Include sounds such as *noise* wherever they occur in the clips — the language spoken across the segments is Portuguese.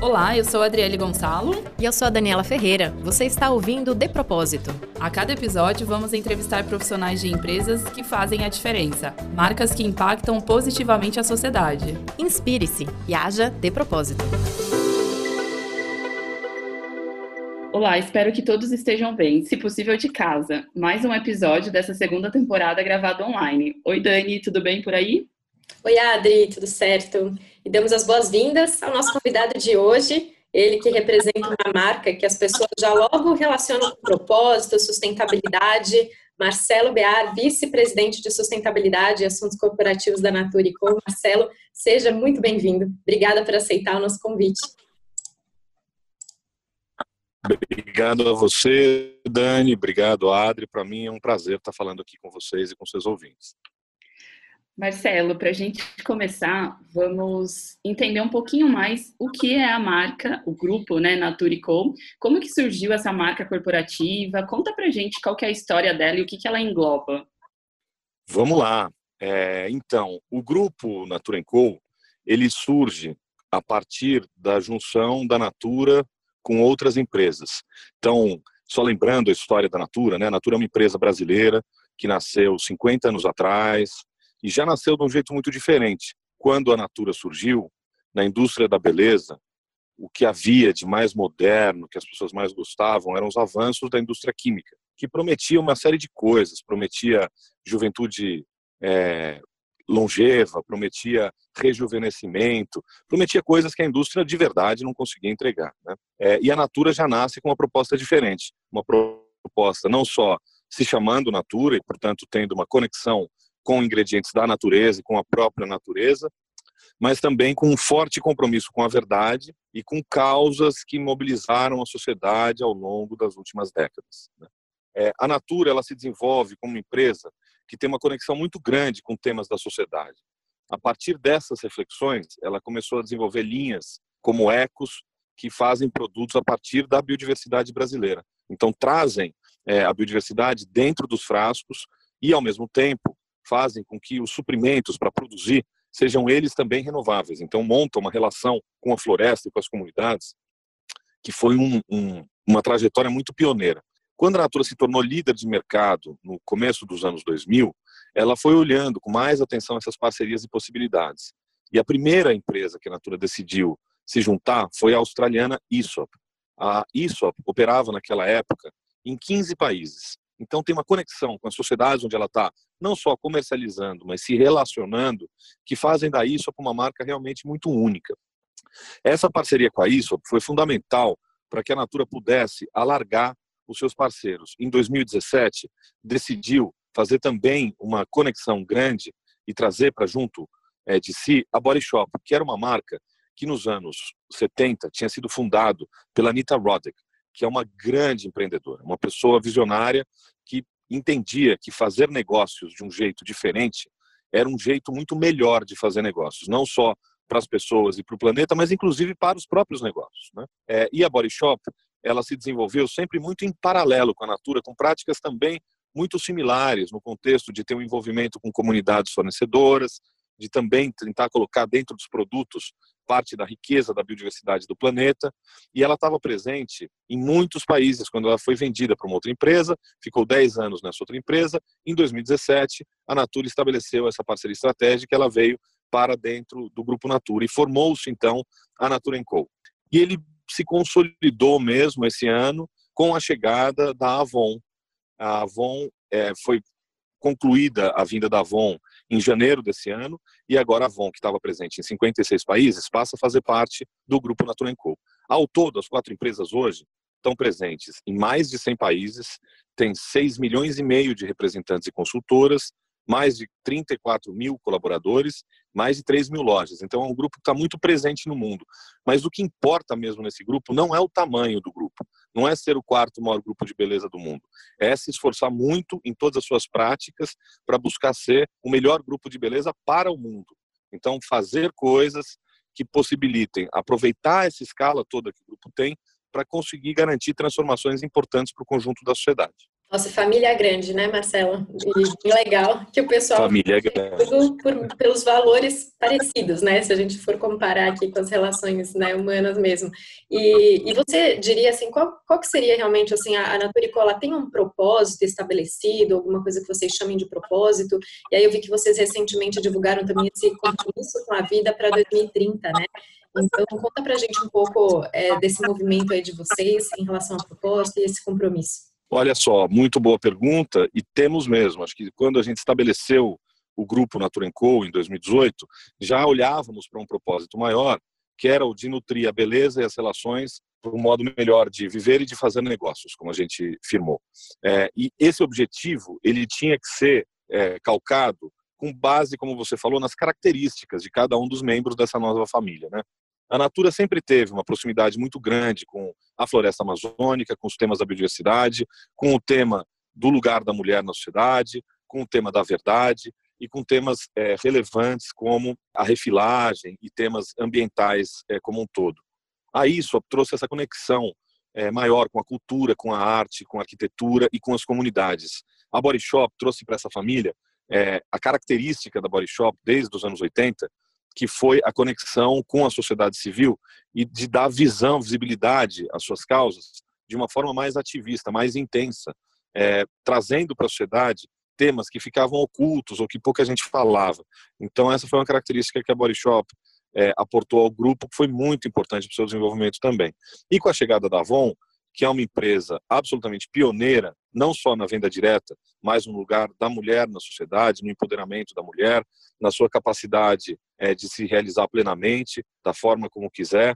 Olá, eu sou a Adriele Gonçalo. E eu sou a Daniela Ferreira. Você está ouvindo De Propósito. A cada episódio, vamos entrevistar profissionais de empresas que fazem a diferença, marcas que impactam positivamente a sociedade. Inspire-se e haja de propósito. Olá, espero que todos estejam bem, se possível de casa. Mais um episódio dessa segunda temporada gravado online. Oi, Dani, tudo bem por aí? Oi, Adri, tudo certo? E damos as boas-vindas ao nosso convidado de hoje, ele que representa uma marca que as pessoas já logo relacionam com propósito, sustentabilidade. Marcelo Bear, vice-presidente de sustentabilidade e assuntos corporativos da Natura Com. Marcelo, seja muito bem-vindo. Obrigada por aceitar o nosso convite. Obrigado a você, Dani. Obrigado, Adri. Para mim é um prazer estar falando aqui com vocês e com seus ouvintes. Marcelo, para a gente começar, vamos entender um pouquinho mais o que é a marca, o grupo, né, Naturicom. Como que surgiu essa marca corporativa? Conta para a gente qual que é a história dela e o que, que ela engloba. Vamos lá. É, então, o grupo Natura Co, ele surge a partir da junção da Natura com outras empresas. Então, só lembrando a história da Natura, né? A Natura é uma empresa brasileira que nasceu 50 anos atrás, e já nasceu de um jeito muito diferente. Quando a Natura surgiu, na indústria da beleza, o que havia de mais moderno, que as pessoas mais gostavam, eram os avanços da indústria química, que prometia uma série de coisas, prometia juventude é, longeva, prometia rejuvenescimento, prometia coisas que a indústria de verdade não conseguia entregar. Né? É, e a Natura já nasce com uma proposta diferente, uma proposta não só se chamando Natura e, portanto, tendo uma conexão com ingredientes da natureza e com a própria natureza, mas também com um forte compromisso com a verdade e com causas que mobilizaram a sociedade ao longo das últimas décadas. Né? É, a Natura ela se desenvolve como uma empresa que tem uma conexão muito grande com temas da sociedade. A partir dessas reflexões, ela começou a desenvolver linhas como Ecos, que fazem produtos a partir da biodiversidade brasileira. Então, trazem é, a biodiversidade dentro dos frascos e, ao mesmo tempo, fazem com que os suprimentos para produzir sejam eles também renováveis. Então, monta uma relação com a floresta e com as comunidades que foi um, um, uma trajetória muito pioneira. Quando a Natura se tornou líder de mercado no começo dos anos 2000, ela foi olhando com mais atenção essas parcerias e possibilidades. E a primeira empresa que a Natura decidiu se juntar foi a australiana ISOP. A ISOP operava naquela época em 15 países. Então tem uma conexão com as sociedades onde ela está, não só comercializando, mas se relacionando, que fazem da ISOP uma marca realmente muito única. Essa parceria com a ISOP foi fundamental para que a Natura pudesse alargar os seus parceiros. Em 2017, decidiu fazer também uma conexão grande e trazer para junto é, de si a Body Shop, que era uma marca que nos anos 70 tinha sido fundado pela Anita Roddick, que é uma grande empreendedora, uma pessoa visionária entendia que fazer negócios de um jeito diferente era um jeito muito melhor de fazer negócios, não só para as pessoas e para o planeta, mas inclusive para os próprios negócios. Né? É, e a Body Shop, ela se desenvolveu sempre muito em paralelo com a Natura, com práticas também muito similares no contexto de ter um envolvimento com comunidades fornecedoras, de também tentar colocar dentro dos produtos parte da riqueza da biodiversidade do planeta, e ela estava presente em muitos países quando ela foi vendida para uma outra empresa, ficou 10 anos nessa outra empresa. Em 2017, a Natura estabeleceu essa parceria estratégica, ela veio para dentro do grupo Natura e formou-se então a Natura Co. E ele se consolidou mesmo esse ano com a chegada da Avon. A Avon é, foi concluída a vinda da Avon em janeiro desse ano, e agora a Avon, que estava presente em 56 países, passa a fazer parte do grupo Natura Co. Ao todo, as quatro empresas hoje estão presentes em mais de 100 países, tem 6 milhões e meio de representantes e consultoras, mais de 34 mil colaboradores, mais de 3 mil lojas. Então é um grupo que está muito presente no mundo. Mas o que importa mesmo nesse grupo não é o tamanho do grupo, não é ser o quarto maior grupo de beleza do mundo, é se esforçar muito em todas as suas práticas para buscar ser o melhor grupo de beleza para o mundo. Então fazer coisas que possibilitem aproveitar essa escala toda que o grupo tem para conseguir garantir transformações importantes para o conjunto da sociedade. Nossa, família grande, né, Marcelo? E legal que o pessoal família grande. tudo por, pelos valores parecidos, né? Se a gente for comparar aqui com as relações né, humanas mesmo. E, e você diria assim, qual, qual que seria realmente assim a, a Naturicola tem um propósito estabelecido, alguma coisa que vocês chamem de propósito? E aí eu vi que vocês recentemente divulgaram também esse compromisso com a vida para 2030, né? Então, conta pra gente um pouco é, desse movimento aí de vocês em relação ao propósito e esse compromisso. Olha só, muito boa pergunta e temos mesmo. Acho que quando a gente estabeleceu o grupo Natura Co em 2018, já olhávamos para um propósito maior, que era o de nutrir a beleza e as relações para um modo melhor de viver e de fazer negócios, como a gente firmou. É, e esse objetivo ele tinha que ser é, calcado com base, como você falou, nas características de cada um dos membros dessa nova família, né? A Natura sempre teve uma proximidade muito grande com a floresta amazônica, com os temas da biodiversidade, com o tema do lugar da mulher na sociedade, com o tema da verdade e com temas é, relevantes como a refilagem e temas ambientais é, como um todo. A isso trouxe essa conexão é, maior com a cultura, com a arte, com a arquitetura e com as comunidades. A Body Shop trouxe para essa família a característica da Body Shop desde os anos 80 que foi a conexão com a sociedade civil e de dar visão, visibilidade às suas causas de uma forma mais ativista, mais intensa, é, trazendo para a sociedade temas que ficavam ocultos ou que pouca gente falava. Então essa foi uma característica que a Body Shop é, aportou ao grupo que foi muito importante para o seu desenvolvimento também. E com a chegada da Avon, que é uma empresa absolutamente pioneira, não só na venda direta, mas no lugar da mulher na sociedade, no empoderamento da mulher, na sua capacidade é, de se realizar plenamente, da forma como quiser.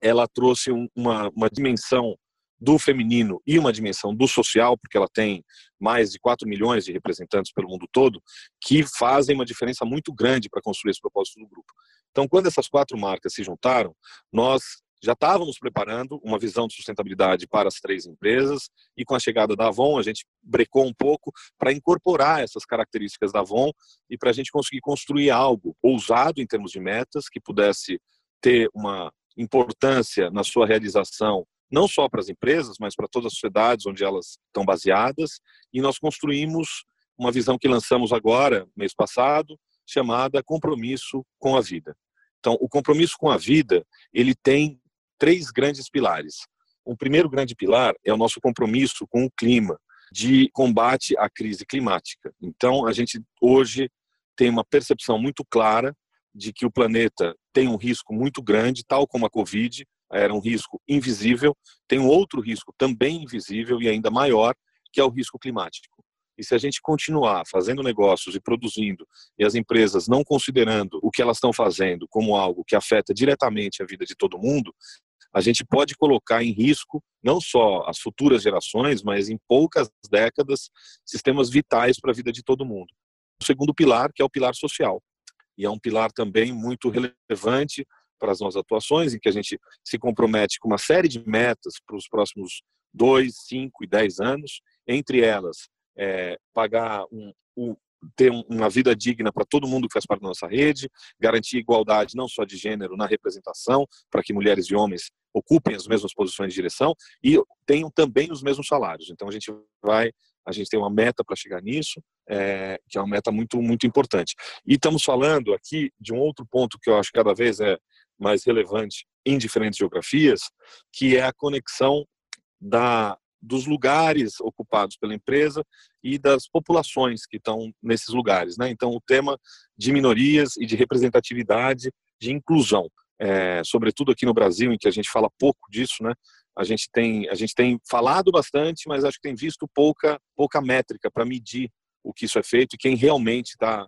Ela trouxe uma, uma dimensão do feminino e uma dimensão do social, porque ela tem mais de 4 milhões de representantes pelo mundo todo, que fazem uma diferença muito grande para construir esse propósito do grupo. Então, quando essas quatro marcas se juntaram, nós já estávamos preparando uma visão de sustentabilidade para as três empresas e com a chegada da Avon a gente brecou um pouco para incorporar essas características da Avon e para a gente conseguir construir algo ousado em termos de metas que pudesse ter uma importância na sua realização não só para as empresas, mas para todas as sociedades onde elas estão baseadas e nós construímos uma visão que lançamos agora, mês passado, chamada Compromisso com a Vida. Então, o compromisso com a vida, ele tem três grandes pilares. O primeiro grande pilar é o nosso compromisso com o clima, de combate à crise climática. Então, a gente hoje tem uma percepção muito clara de que o planeta tem um risco muito grande, tal como a Covid era um risco invisível, tem um outro risco também invisível e ainda maior, que é o risco climático. E se a gente continuar fazendo negócios e produzindo, e as empresas não considerando o que elas estão fazendo como algo que afeta diretamente a vida de todo mundo, a gente pode colocar em risco não só as futuras gerações, mas em poucas décadas, sistemas vitais para a vida de todo mundo. O segundo pilar, que é o pilar social, e é um pilar também muito relevante para as nossas atuações, em que a gente se compromete com uma série de metas para os próximos dois, cinco e dez anos, entre elas é, pagar um, um, ter uma vida digna para todo mundo que faz parte da nossa rede, garantir igualdade não só de gênero na representação, para que mulheres e homens ocupem as mesmas posições de direção e tenham também os mesmos salários. Então a gente vai, a gente tem uma meta para chegar nisso, é, que é uma meta muito muito importante. E estamos falando aqui de um outro ponto que eu acho que cada vez é mais relevante em diferentes geografias, que é a conexão da dos lugares ocupados pela empresa e das populações que estão nesses lugares. Né? Então, o tema de minorias e de representatividade, de inclusão, é, sobretudo aqui no Brasil, em que a gente fala pouco disso, né? a gente tem a gente tem falado bastante, mas acho que tem visto pouca pouca métrica para medir o que isso é feito e quem realmente está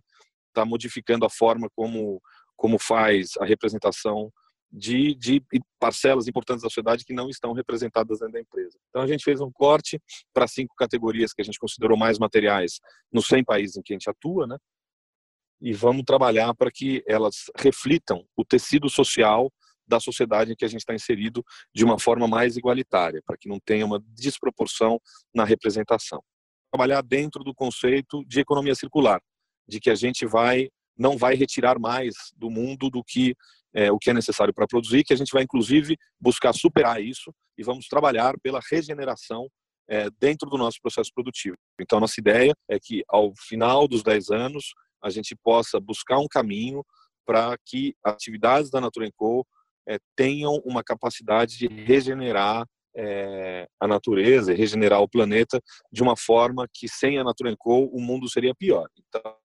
tá modificando a forma como como faz a representação de, de parcelas importantes da sociedade que não estão representadas dentro da empresa. Então a gente fez um corte para cinco categorias que a gente considerou mais materiais nos 100 países em que a gente atua, né? E vamos trabalhar para que elas reflitam o tecido social da sociedade em que a gente está inserido de uma forma mais igualitária, para que não tenha uma desproporção na representação. Trabalhar dentro do conceito de economia circular, de que a gente vai não vai retirar mais do mundo do que é, o que é necessário para produzir, que a gente vai inclusive buscar superar isso e vamos trabalhar pela regeneração é, dentro do nosso processo produtivo. Então, nossa ideia é que, ao final dos 10 anos, a gente possa buscar um caminho para que atividades da Natura Co é, tenham uma capacidade de regenerar é, a natureza regenerar o planeta de uma forma que sem a Natura Co o mundo seria pior. Então,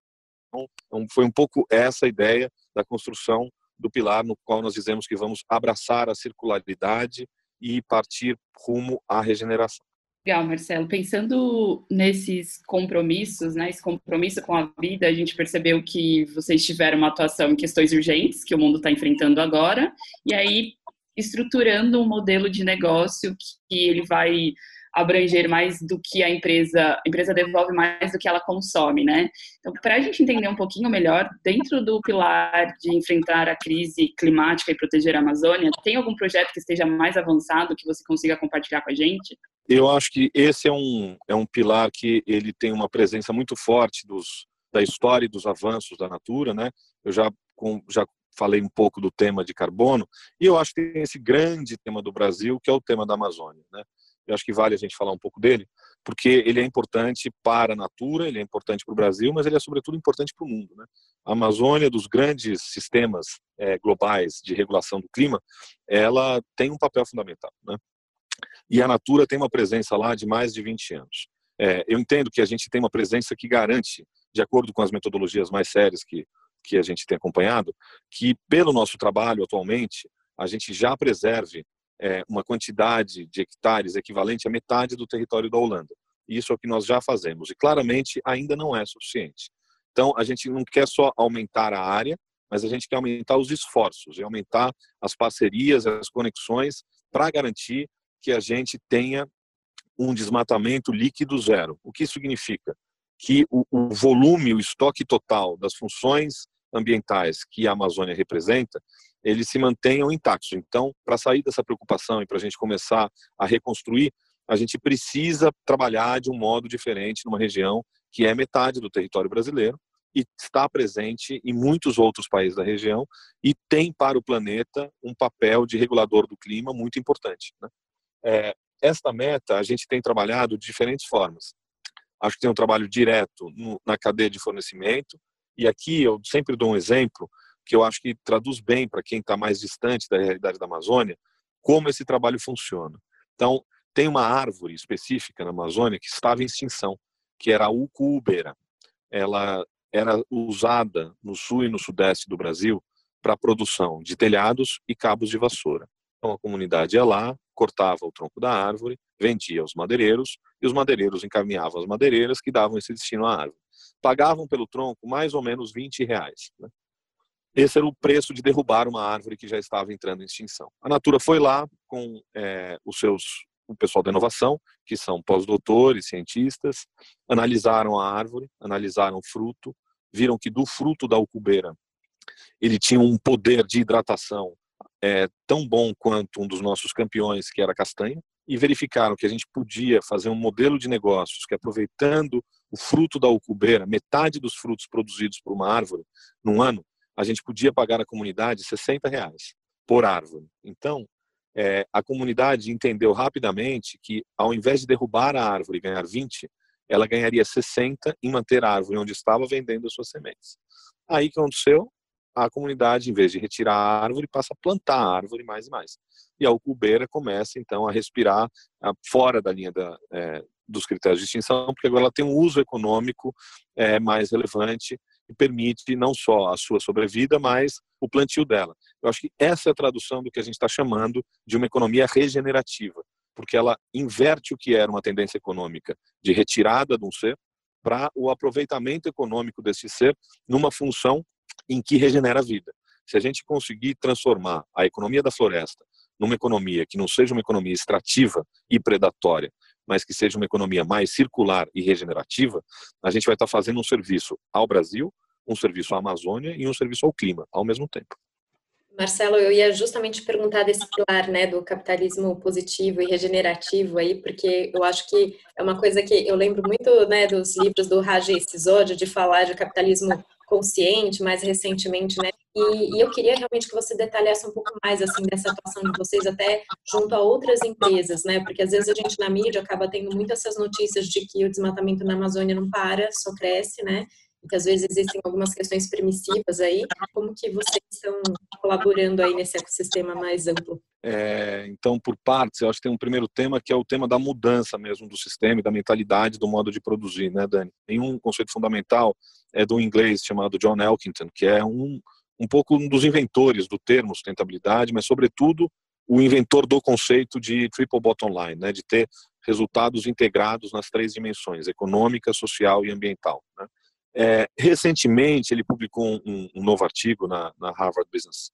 então, foi um pouco essa a ideia da construção do pilar no qual nós dizemos que vamos abraçar a circularidade e partir rumo à regeneração. Legal, Marcelo. Pensando nesses compromissos, né, esse compromisso com a vida, a gente percebeu que vocês tiveram uma atuação em questões urgentes que o mundo está enfrentando agora, e aí estruturando um modelo de negócio que ele vai abranger mais do que a empresa, a empresa devolve mais do que ela consome, né? Então, para a gente entender um pouquinho melhor, dentro do pilar de enfrentar a crise climática e proteger a Amazônia, tem algum projeto que esteja mais avançado que você consiga compartilhar com a gente? Eu acho que esse é um, é um pilar que ele tem uma presença muito forte dos, da história e dos avanços da Natura, né? Eu já, com, já falei um pouco do tema de carbono, e eu acho que tem esse grande tema do Brasil, que é o tema da Amazônia, né? Eu acho que vale a gente falar um pouco dele, porque ele é importante para a Natura, ele é importante para o Brasil, mas ele é sobretudo importante para o mundo. Né? A Amazônia, dos grandes sistemas é, globais de regulação do clima, ela tem um papel fundamental. Né? E a Natura tem uma presença lá de mais de 20 anos. É, eu entendo que a gente tem uma presença que garante, de acordo com as metodologias mais sérias que, que a gente tem acompanhado, que pelo nosso trabalho atualmente, a gente já preserve é, uma quantidade de hectares equivalente à metade do território da Holanda. Isso é o que nós já fazemos e claramente ainda não é suficiente. Então, a gente não quer só aumentar a área, mas a gente quer aumentar os esforços e aumentar as parcerias, as conexões para garantir que a gente tenha um desmatamento líquido zero. O que significa? Que o, o volume, o estoque total das funções ambientais que a Amazônia representa, eles se mantenham intactos. Então, para sair dessa preocupação e para a gente começar a reconstruir, a gente precisa trabalhar de um modo diferente numa região que é metade do território brasileiro e está presente em muitos outros países da região e tem para o planeta um papel de regulador do clima muito importante. Né? É, esta meta a gente tem trabalhado de diferentes formas. Acho que tem um trabalho direto no, na cadeia de fornecimento, e aqui eu sempre dou um exemplo que eu acho que traduz bem para quem está mais distante da realidade da Amazônia como esse trabalho funciona. Então, tem uma árvore específica na Amazônia que estava em extinção, que era a ucuubera. Ela era usada no sul e no sudeste do Brasil para a produção de telhados e cabos de vassoura. Então, a comunidade ia lá, cortava o tronco da árvore, vendia aos madeireiros e os madeireiros encaminhavam as madeireiras que davam esse destino à árvore. Pagavam pelo tronco mais ou menos 20 reais. Né? Esse era o preço de derrubar uma árvore que já estava entrando em extinção. A Natura foi lá com é, os seus, o pessoal da inovação, que são pós-doutores, cientistas, analisaram a árvore, analisaram o fruto, viram que do fruto da ucubeira ele tinha um poder de hidratação é, tão bom quanto um dos nossos campeões, que era a castanha, e verificaram que a gente podia fazer um modelo de negócios que, aproveitando o fruto da ucubeira, metade dos frutos produzidos por uma árvore num ano, a gente podia pagar à comunidade 60 reais por árvore. Então, é, a comunidade entendeu rapidamente que, ao invés de derrubar a árvore e ganhar 20, ela ganharia 60 em manter a árvore onde estava vendendo as suas sementes. Aí que aconteceu? A comunidade, em vez de retirar a árvore, passa a plantar a árvore mais e mais. E a ucubeira começa, então, a respirar a, fora da linha da, é, dos critérios de extinção, porque agora ela tem um uso econômico é, mais relevante que permite não só a sua sobrevida, mas o plantio dela. Eu acho que essa é a tradução do que a gente está chamando de uma economia regenerativa, porque ela inverte o que era uma tendência econômica de retirada de um ser para o aproveitamento econômico desse ser numa função em que regenera a vida. Se a gente conseguir transformar a economia da floresta numa economia que não seja uma economia extrativa e predatória, mas que seja uma economia mais circular e regenerativa, a gente vai estar fazendo um serviço ao Brasil, um serviço à Amazônia e um serviço ao clima ao mesmo tempo. Marcelo, eu ia justamente perguntar desse pilar, né, do capitalismo positivo e regenerativo aí, porque eu acho que é uma coisa que eu lembro muito, né, dos livros do Raj Sisodia de falar de capitalismo consciente mais recentemente, né? E, e, eu queria realmente que você detalhasse um pouco mais assim dessa atuação de vocês até junto a outras empresas, né? Porque às vezes a gente na mídia acaba tendo muitas essas notícias de que o desmatamento na Amazônia não para, só cresce, né? Que às vezes existem algumas questões permissivas aí. Como que vocês estão colaborando aí nesse ecossistema mais amplo? É, então, por partes, eu acho que tem um primeiro tema que é o tema da mudança mesmo do sistema e da mentalidade, do modo de produzir, né, Dani? Tem um conceito fundamental é do inglês chamado John Elkington, que é um um pouco um dos inventores do termo sustentabilidade, mas sobretudo o inventor do conceito de triple bottom line, né, de ter resultados integrados nas três dimensões, econômica, social e ambiental. Né. É, recentemente, ele publicou um, um novo artigo na, na Harvard Business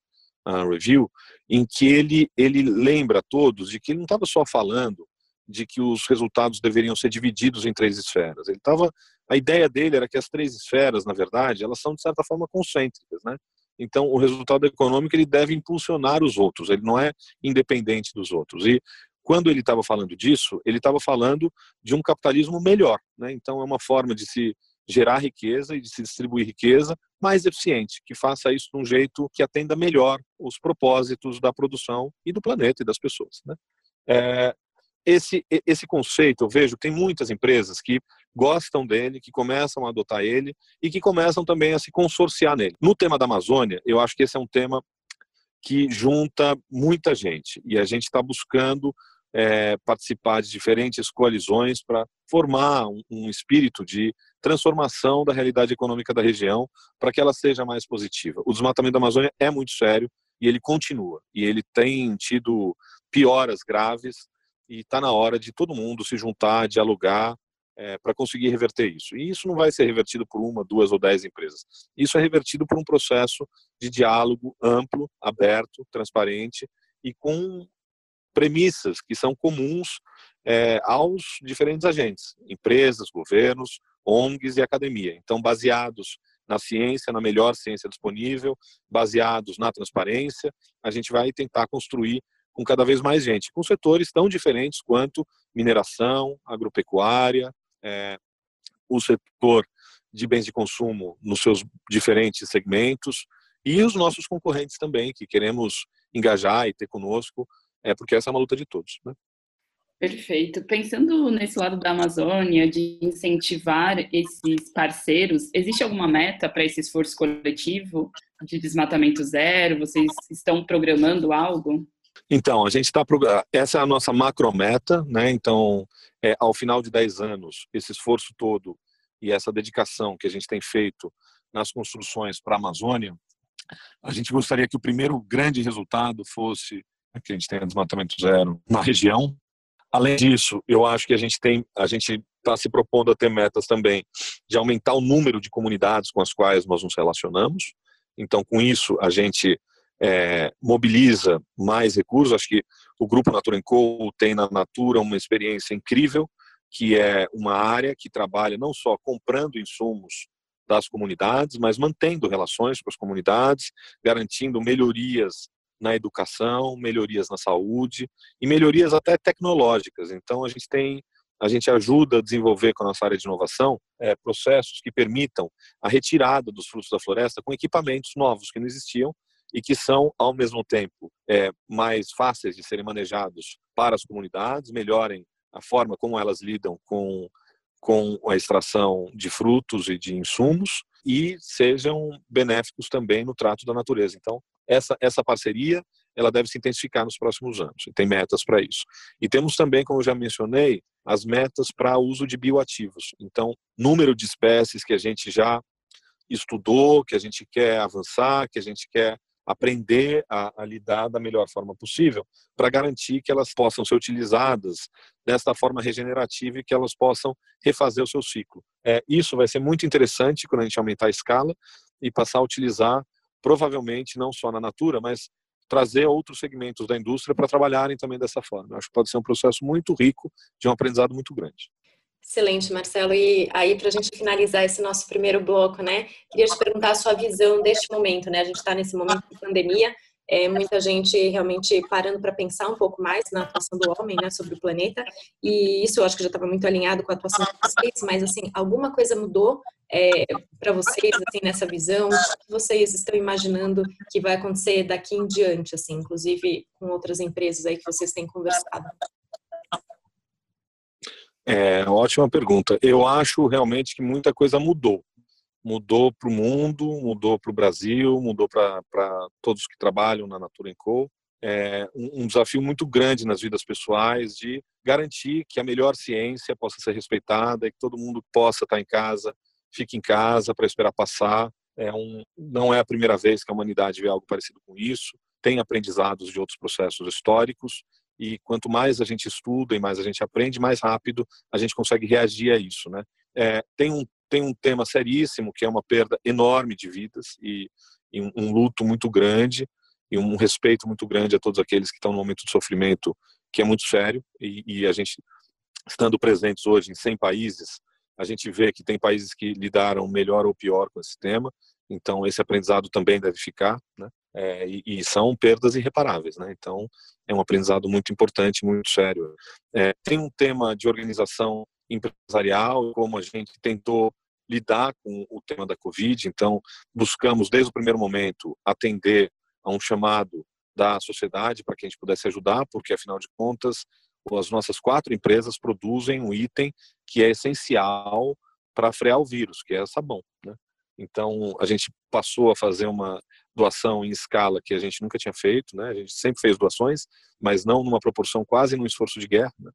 uh, Review, em que ele, ele lembra a todos de que ele não estava só falando de que os resultados deveriam ser divididos em três esferas. Ele estava, a ideia dele era que as três esferas, na verdade, elas são de certa forma concêntricas, né? Então, o resultado econômico ele deve impulsionar os outros, ele não é independente dos outros. E quando ele estava falando disso, ele estava falando de um capitalismo melhor. Né? Então, é uma forma de se gerar riqueza e de se distribuir riqueza mais eficiente, que faça isso de um jeito que atenda melhor os propósitos da produção e do planeta e das pessoas. Né? É, esse, esse conceito, eu vejo, tem muitas empresas que gostam dele, que começam a adotar ele e que começam também a se consorciar nele. No tema da Amazônia, eu acho que esse é um tema que junta muita gente e a gente está buscando é, participar de diferentes coalizões para formar um, um, espírito de transformação da realidade econômica da região para que ela seja mais positiva. O desmatamento da Amazônia é muito sério e ele continua e ele tem tido pioras graves e está na hora de todo mundo se juntar, dialogar é, para conseguir reverter isso. E isso não vai ser revertido por uma, duas ou dez empresas. Isso é revertido por um processo de diálogo amplo, aberto, transparente e com premissas que são comuns é, aos diferentes agentes, empresas, governos, ONGs e academia. Então, baseados na ciência, na melhor ciência disponível, baseados na transparência, a gente vai tentar construir com cada vez mais gente, com setores tão diferentes quanto mineração, agropecuária, é, o setor de bens de consumo nos seus diferentes segmentos e os nossos concorrentes também, que queremos engajar e ter conosco, é porque essa é uma luta de todos. Né? Perfeito. Pensando nesse lado da Amazônia, de incentivar esses parceiros, existe alguma meta para esse esforço coletivo de desmatamento zero? Vocês estão programando algo? Então, a gente está. Essa é a nossa macrometa, né? Então, é, ao final de 10 anos, esse esforço todo e essa dedicação que a gente tem feito nas construções para a Amazônia, a gente gostaria que o primeiro grande resultado fosse que a gente tenha desmatamento zero na região. Além disso, eu acho que a gente tem, a gente está se propondo a ter metas também de aumentar o número de comunidades com as quais nós nos relacionamos. Então, com isso, a gente é, mobiliza mais recursos. Acho que o Grupo Natura Co tem na Natura uma experiência incrível, que é uma área que trabalha não só comprando insumos das comunidades, mas mantendo relações com as comunidades, garantindo melhorias na educação, melhorias na saúde e melhorias até tecnológicas. Então a gente tem a gente ajuda a desenvolver com a nossa área de inovação é, processos que permitam a retirada dos frutos da floresta com equipamentos novos que não existiam e que são, ao mesmo tempo, é, mais fáceis de serem manejados para as comunidades, melhorem a forma como elas lidam com, com a extração de frutos e de insumos e sejam benéficos também no trato da natureza. Então, essa, essa parceria ela deve se intensificar nos próximos anos, e tem metas para isso. E temos também, como eu já mencionei, as metas para uso de bioativos. Então, número de espécies que a gente já estudou, que a gente quer avançar, que a gente quer aprender a, a, lidar da melhor forma possível para garantir que elas possam ser utilizadas desta forma regenerativa e que elas possam refazer o seu ciclo. É, isso vai ser muito interessante quando a gente aumentar a escala e passar a utilizar, provavelmente, não só na natura, mas trazer outros segmentos da indústria para trabalharem também dessa forma. acho que pode ser um processo muito rico, de um aprendizado muito grande. Excelente, Marcelo. E aí, para a gente finalizar esse nosso primeiro bloco, né? Queria te perguntar a sua visão deste momento, né? A gente está nesse momento de pandemia é, muita gente realmente parando para pensar um pouco mais na atuação do homem, né, sobre o planeta, e isso eu acho que já estava muito alinhado com a atuação de vocês, mas assim, alguma coisa mudou é, para vocês, assim, nessa visão? O que vocês estão imaginando que vai acontecer daqui em diante, assim, inclusive com outras empresas aí que vocês têm conversado? É, ótima pergunta. Eu acho realmente que muita coisa mudou. Mudou para o mundo, mudou para o Brasil, mudou para todos que trabalham na Natura Co. É um, um desafio muito grande nas vidas pessoais de garantir que a melhor ciência possa ser respeitada e que todo mundo possa estar em casa, fique em casa para esperar passar. É um, não é a primeira vez que a humanidade vê algo parecido com isso. Tem aprendizados de outros processos históricos e quanto mais a gente estuda e mais a gente aprende, mais rápido a gente consegue reagir a isso, né? É, tem um tem um tema seríssimo que é uma perda enorme de vidas e, e um, um, luto muito grande e um respeito muito grande a todos aqueles que estão no momento de sofrimento que é muito sério e, e a gente estando presentes hoje em 100 países a gente vê que tem países que lidaram melhor ou pior com esse tema então esse aprendizado também deve ficar, né? É, e, e, são perdas irreparáveis, né? Então é um aprendizado muito importante, muito sério. É, tem um tema de organização empresarial, como a gente tentou lidar com o tema da Covid. Então buscamos desde o primeiro momento atender a um chamado da sociedade para que a gente pudesse ajudar, porque afinal de contas as nossas quatro empresas produzem um item que é essencial para frear o vírus, que é sabão. Né? Então, a gente passou a fazer uma doação em escala que a gente nunca tinha feito, né? A gente sempre fez doações, mas não numa proporção quase num esforço de guerra. Né?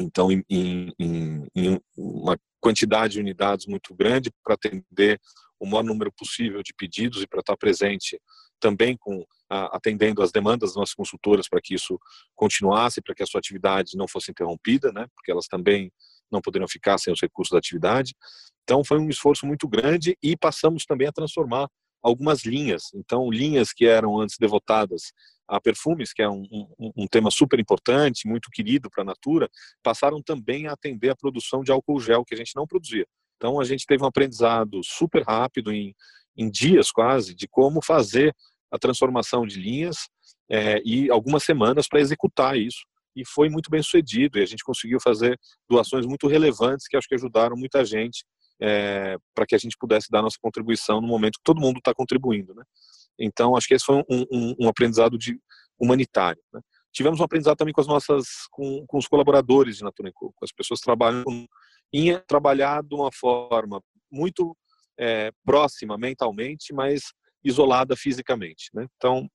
Então, em, em, em, uma quantidade de unidades muito grande para atender o maior número possível de pedidos e para estar presente também com atendendo as demandas das nossas consultoras para que isso continuasse, para que a sua atividade não fosse interrompida, né? Porque elas também não poderiam ficar sem os recursos da atividade. Então foi um esforço muito grande e passamos também a transformar algumas linhas. Então linhas que eram antes devotadas a perfumes, que é um, um, um tema super importante, muito querido para a Natura, passaram também a atender a produção de álcool gel que a gente não produzia. Então a gente teve um aprendizado super rápido em, em dias quase de como fazer a transformação de linhas é, e algumas semanas para executar isso e foi muito bem sucedido e a gente conseguiu fazer doações muito relevantes que acho que ajudaram muita gente é, para que a gente pudesse dar nossa contribuição no momento que todo mundo está contribuindo, né? Então acho que esse foi um, um, um aprendizado de humanitário. Né? Tivemos um aprendizado também com as nossas, com, com os colaboradores de Natura com as pessoas que trabalham em trabalhar de uma forma muito é, próxima mentalmente, mas isolada fisicamente. Né? Então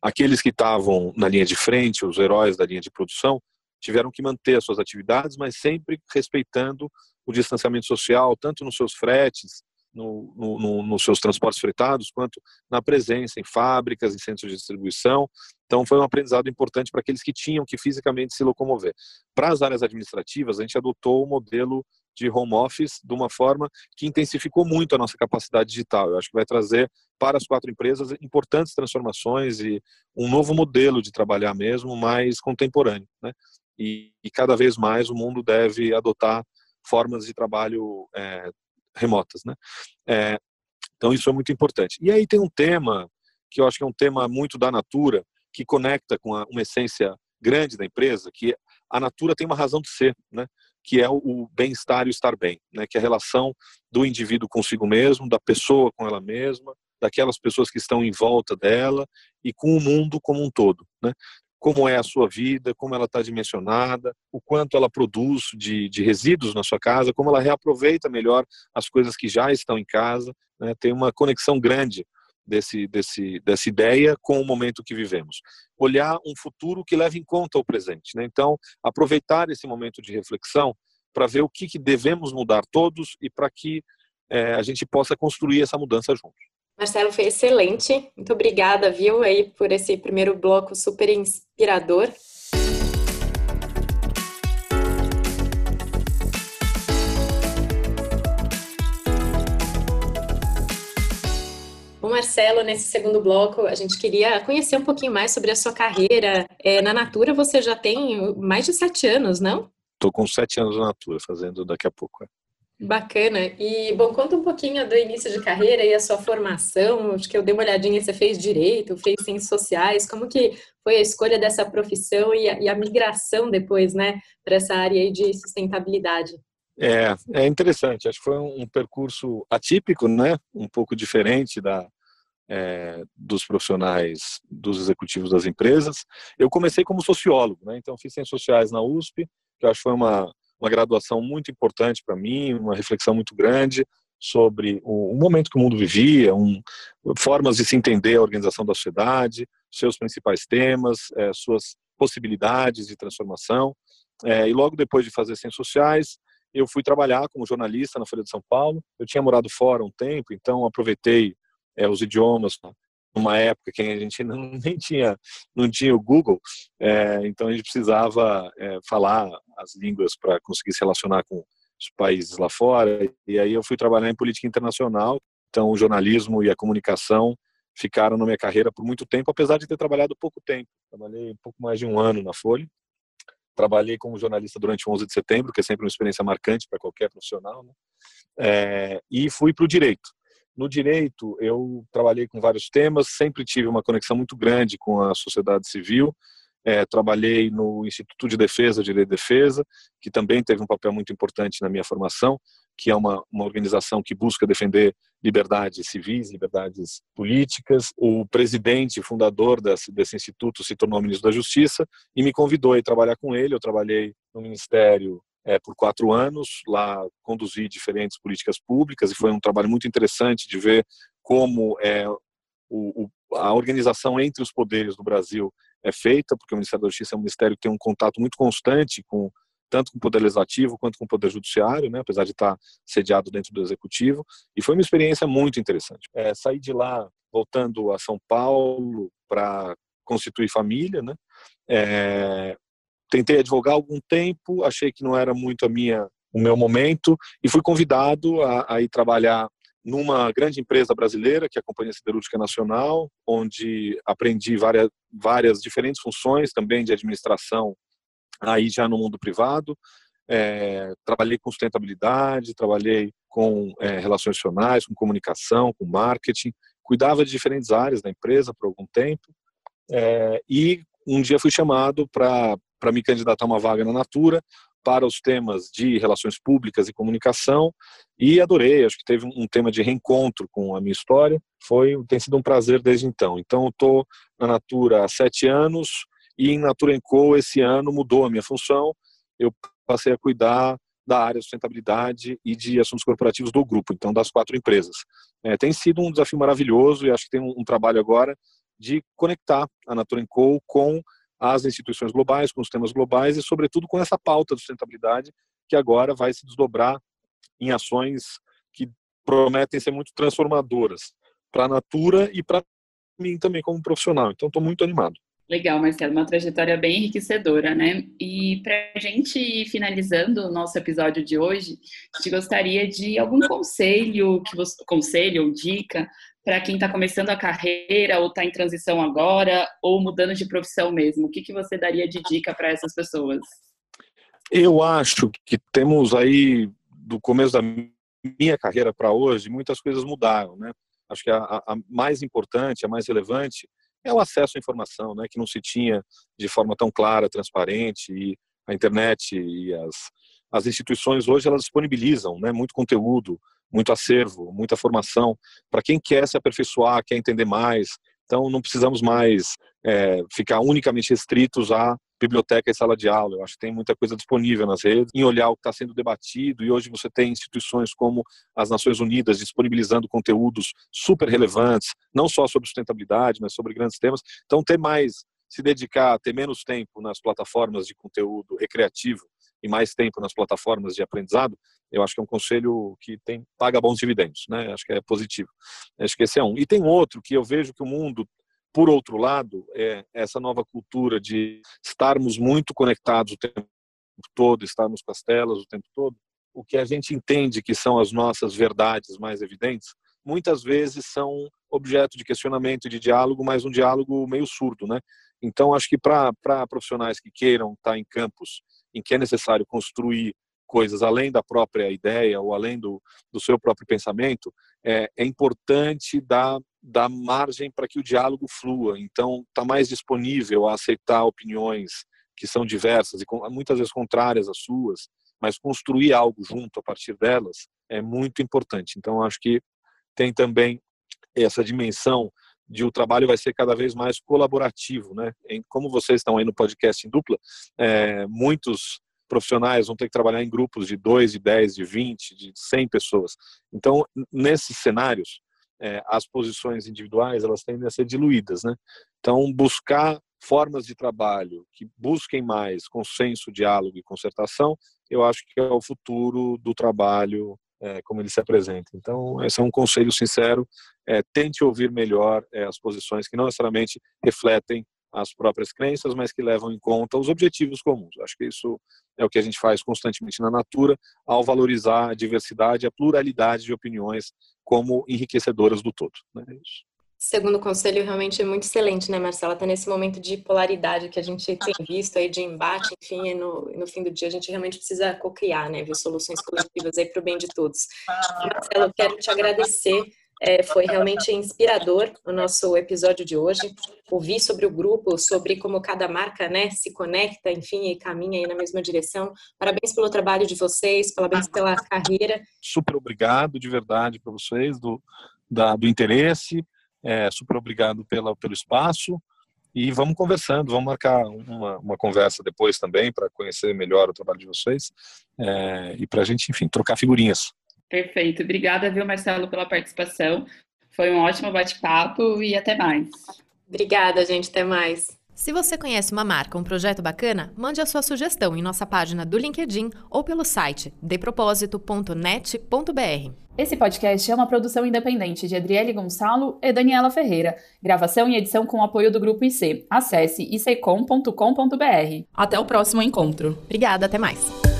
aqueles que estavam na linha de frente, os heróis da linha de produção, tiveram que manter as suas atividades, mas sempre respeitando o distanciamento social, tanto nos seus fretes, no, no, nos seus transportes fretados, quanto na presença em fábricas, em centros de distribuição. Então, foi um aprendizado importante para aqueles que tinham que fisicamente se locomover. Para as áreas administrativas, a gente adotou o modelo de home office de uma forma que intensificou muito a nossa capacidade digital. Eu acho que vai trazer para as quatro empresas importantes transformações e um novo modelo de trabalhar mesmo, mais contemporâneo. Né? E, e cada vez mais o mundo deve adotar formas de trabalho é, remotas. Né? É, então isso é muito importante. E aí tem um tema que eu acho que é um tema muito da Natura, que conecta com a, uma essência grande da empresa, que a Natura tem uma razão de ser, né? que é o bem-estar e o estar bem, né? que é a relação do indivíduo consigo mesmo, da pessoa com ela mesma, daquelas pessoas que estão em volta dela e com o mundo como um todo. Né? Como é a sua vida, como ela está dimensionada, o quanto ela produz de, de, resíduos na sua casa, como ela reaproveita melhor as coisas que já estão em casa. Né? Tem uma conexão grande desse, desse, dessa ideia com o momento que vivemos. Olhar um futuro que leve em conta o presente. Né? Então, aproveitar esse momento de reflexão para ver o que, que devemos mudar todos e para que é, a gente possa construir essa mudança juntos. Marcelo, foi excelente. Muito obrigada, viu, aí por esse primeiro bloco super inspirador. O Marcelo, nesse segundo bloco, a gente queria conhecer um pouquinho mais sobre a sua carreira. É, na Natura você já tem mais de sete anos, não? Estou com sete anos na Natura, fazendo daqui a pouco. Bacana. E, bom, conta um pouquinho do início de carreira e a sua formação. Acho que eu dei uma olhadinha, você fez direito, fez ciências sociais. Como que foi a escolha dessa profissão e a, e a migração depois, né, para essa área de sustentabilidade? É, é interessante. Acho que foi um percurso atípico, né? Um pouco diferente da, é, dos profissionais, dos executivos das empresas. Eu comecei como sociólogo, né? Então fiz ciências sociais na USP, que eu acho que foi uma uma graduação muito importante para mim, uma reflexão muito grande sobre o, o, momento que o mundo vivia, um, formas de se entender a organização da sociedade, seus principais temas, é, suas possibilidades de transformação. É, e logo depois de fazer ciências sociais, eu fui trabalhar como jornalista na Folha de São Paulo. Eu tinha morado fora um tempo, então aproveitei é, os idiomas numa época que a gente não, *laughs* nem tinha não tinha o Google, é, então a gente precisava é, falar as línguas para conseguir se relacionar com os países lá fora. E aí eu fui trabalhar em política internacional. Então o jornalismo e a comunicação ficaram na minha carreira por muito tempo, apesar de ter trabalhado pouco tempo. Trabalhei um pouco mais de um ano na Folha. Trabalhei como jornalista durante o 11 de setembro, que é sempre uma experiência marcante para qualquer profissional. Né? É, e fui para o direito. No direito, eu trabalhei com vários temas, sempre tive uma conexão muito grande com a sociedade civil. É, trabalhei no Instituto de Defesa, Direito de Defesa, que também teve um papel muito importante na minha formação, que é uma, uma organização que busca defender liberdades civis, liberdades políticas. O presidente, fundador desse, desse instituto, se tornou ministro da Justiça e me convidou a trabalhar com ele. Eu trabalhei no Ministério é, por quatro anos. Lá conduzi diferentes políticas públicas e foi um trabalho muito interessante de ver como é, o, o, a organização entre os poderes do Brasil é feita, porque o Ministério da Justiça é um ministério que tem um contato muito constante com tanto com o poder legislativo quanto com o poder judiciário, né, apesar de estar sediado dentro do executivo, e foi uma experiência muito interessante. É, saí de lá voltando a São Paulo para constituir família, né, é, tentei advogar algum tempo, achei que não era muito a minha, o meu momento e fui convidado a, a ir trabalhar numa grande empresa brasileira, que é a Companhia Siderúrgica Nacional, onde aprendi várias, várias diferentes funções também de administração aí já no mundo privado. É, trabalhei com sustentabilidade, trabalhei com é, relações nacionais, com comunicação, com marketing, cuidava de diferentes áreas da empresa por algum tempo. É, e um dia fui chamado para para me candidatar a uma vaga na Natura para os temas de relações públicas e comunicação e adorei, acho que teve um tema de reencontro com a minha história, foi tem sido um prazer desde então. Então estou na Natura há sete anos e em Natura Co esse ano mudou a minha função, eu passei a cuidar da área de sustentabilidade e de assuntos corporativos do grupo, então das quatro empresas. É, tem sido um desafio maravilhoso e acho que tem um, um trabalho agora de conectar a Natura Co com às instituições globais, com os temas globais e, sobretudo, com essa pauta de sustentabilidade que agora vai se desdobrar em ações que prometem ser muito transformadoras para a Natura e para mim também como profissional. Então, estou muito animado. Legal, Marcelo, uma trajetória bem enriquecedora, né? E para a gente ir finalizando o nosso episódio de hoje, te gostaria de algum conselho, que você, conselho ou dica para quem está começando a carreira ou está em transição agora ou mudando de profissão mesmo? O que, que você daria de dica para essas pessoas? Eu acho que temos aí, do começo da minha carreira para hoje, muitas coisas mudaram, né? Acho que a, a, mais importante, a mais relevante, é o acesso à informação, né? Que não se tinha de forma tão clara, transparente e a internet e as, as instituições hoje elas disponibilizam, né? Muito conteúdo, muito acervo, muita formação para quem quer se aperfeiçoar, quer entender mais. Então, não precisamos mais é, ficar unicamente restritos à biblioteca e sala de aula. Eu acho que tem muita coisa disponível nas redes, em olhar o que está sendo debatido. E hoje você tem instituições como as Nações Unidas disponibilizando conteúdos super relevantes, não só sobre sustentabilidade, mas sobre grandes temas. Então, ter mais, se dedicar, ter menos tempo nas plataformas de conteúdo recreativo e mais tempo nas plataformas de aprendizado, eu acho que é um conselho que tem paga bons dividendos, né? Acho que é positivo. Acho que esse é um. E tem outro que eu vejo que o mundo, por outro lado, é essa nova cultura de estarmos muito conectados o tempo todo, estarmos com as telas o tempo todo. O que a gente entende que são as nossas verdades mais evidentes, muitas vezes são objeto de questionamento e de diálogo, mas um diálogo meio surdo, né? Então, acho que para profissionais que queiram estar em campos em que é necessário construir coisas além da própria ideia ou além do, do seu próprio pensamento, é, é importante dar, dar margem para que o diálogo flua. Então, está mais disponível a aceitar opiniões que são diversas e muitas vezes contrárias às suas, mas construir algo junto a partir delas é muito importante. Então, acho que tem também essa dimensão de o trabalho vai ser cada vez mais colaborativo, né? Em, como vocês estão aí no podcast em dupla, é, muitos profissionais vão ter que trabalhar em grupos de 2, de 10, de 20, de 100 pessoas. Então, nesses cenários, é, as posições individuais elas tendem a ser diluídas, né? Então, buscar formas de trabalho que busquem mais consenso, diálogo e concertação, eu acho que é o futuro do trabalho é, como ele se apresenta. Então, esse é um conselho sincero, é, tente ouvir melhor é, as posições que não necessariamente refletem as próprias crenças, mas que levam em conta os objetivos comuns. Acho que isso é o que a gente faz constantemente na Natura, ao valorizar a diversidade, a pluralidade de opiniões como enriquecedoras do todo. Né? É isso. Segundo conselho, realmente é muito excelente, né, Marcela? Está nesse momento de polaridade que a gente tem visto aí, de embate, enfim, no, no fim do dia a gente realmente precisa co-criar, né, ver soluções coletivas aí para o bem de todos. Marcela, eu quero te agradecer, é, foi realmente inspirador o nosso episódio de hoje, ouvir sobre o grupo, sobre como cada marca, né, se conecta, enfim, e caminha na mesma direção. Parabéns pelo trabalho de vocês, parabéns pela carreira. Super obrigado, de verdade, para vocês, do, da, do interesse, é, super obrigado pela, pelo espaço e vamos conversando, vamos marcar uma, uma conversa depois também para conhecer melhor o trabalho de vocês é, e para a gente, enfim, trocar figurinhas. Perfeito. Obrigada, viu, Marcelo, pela participação. Foi um ótimo bate-papo e até mais. Obrigada, gente. Até mais. Se você conhece uma marca, um projeto bacana, mande a sua sugestão em nossa página do LinkedIn ou pelo site depropósito.net.br. Esse podcast é uma produção independente de Adriele Gonçalo e Daniela Ferreira. Gravação e edição com apoio do Grupo IC. Acesse icom.com.br. Até o próximo encontro. Obrigada, até mais.